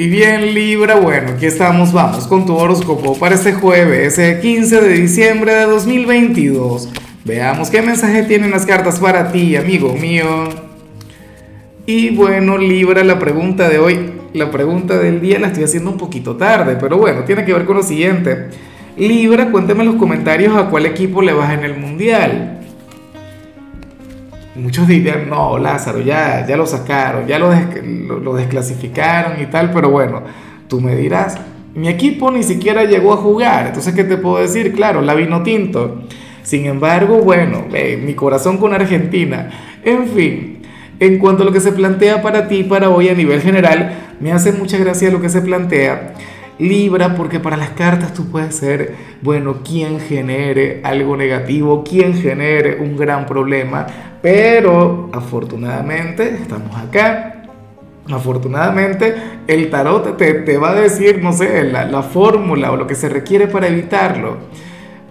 Y bien Libra, bueno, aquí estamos, vamos con tu horóscopo para este jueves, el 15 de diciembre de 2022. Veamos qué mensaje tienen las cartas para ti, amigo mío. Y bueno, Libra, la pregunta de hoy, la pregunta del día la estoy haciendo un poquito tarde, pero bueno, tiene que ver con lo siguiente. Libra, cuéntame en los comentarios a cuál equipo le vas en el Mundial. Muchos dirían, no, Lázaro, ya, ya lo sacaron, ya lo, desclasificaron y tal, pero bueno, tú me dirás, mi equipo ni siquiera llegó a jugar, entonces, ¿qué te puedo decir? Claro, la vino tinto. Sin embargo, bueno, mi corazón con Argentina. En fin, en cuanto a lo que se plantea para ti, para hoy a nivel general, me hace mucha gracia lo que se plantea Libra, porque para las cartas tú puedes ser, bueno, quien genere algo negativo, quien genere un gran problema, pero afortunadamente estamos acá. Afortunadamente el tarot te, te va a decir, no sé, la, la fórmula o lo que se requiere para evitarlo.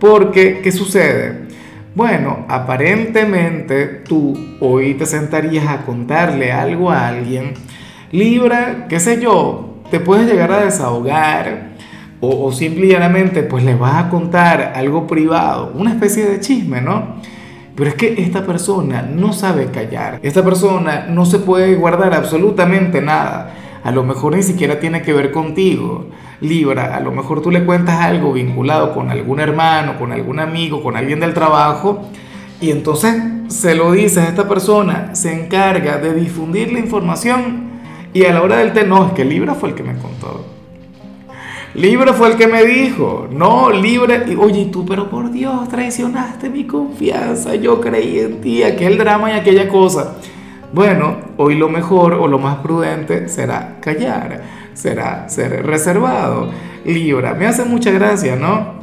Porque, ¿qué sucede? Bueno, aparentemente tú hoy te sentarías a contarle algo a alguien. Libra, qué sé yo, te puedes llegar a desahogar o, simplemente pues le vas a contar algo privado, una especie de chisme, ¿no? Pero es que esta persona no sabe callar, esta persona no se puede guardar absolutamente nada. A lo mejor ni siquiera tiene que ver contigo. Libra, a lo mejor tú le cuentas algo vinculado con algún hermano, con algún amigo, con alguien del trabajo, y entonces se lo dices a esta persona, se encarga de difundir la información y a la hora del té, no, es que Libra fue el que me contó. Libra fue el que me dijo, no, Libra, oye, tú, pero por Dios, traicionaste mi confianza, yo creí en ti, aquel drama y aquella cosa. Bueno, hoy lo mejor o lo más prudente será callar, será ser reservado. Libra, me hace mucha gracia, ¿no?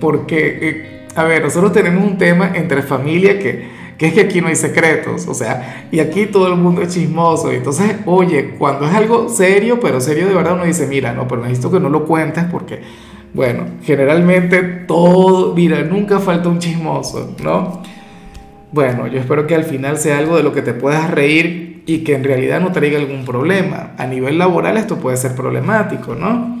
Porque, eh, a ver, nosotros tenemos un tema entre familia que que es que aquí no hay secretos, o sea, y aquí todo el mundo es chismoso. Entonces, oye, cuando es algo serio, pero serio de verdad, uno dice, mira, no, pero necesito que no lo cuentes porque, bueno, generalmente todo, mira, nunca falta un chismoso, ¿no? Bueno, yo espero que al final sea algo de lo que te puedas reír y que en realidad no traiga algún problema. A nivel laboral esto puede ser problemático, ¿no?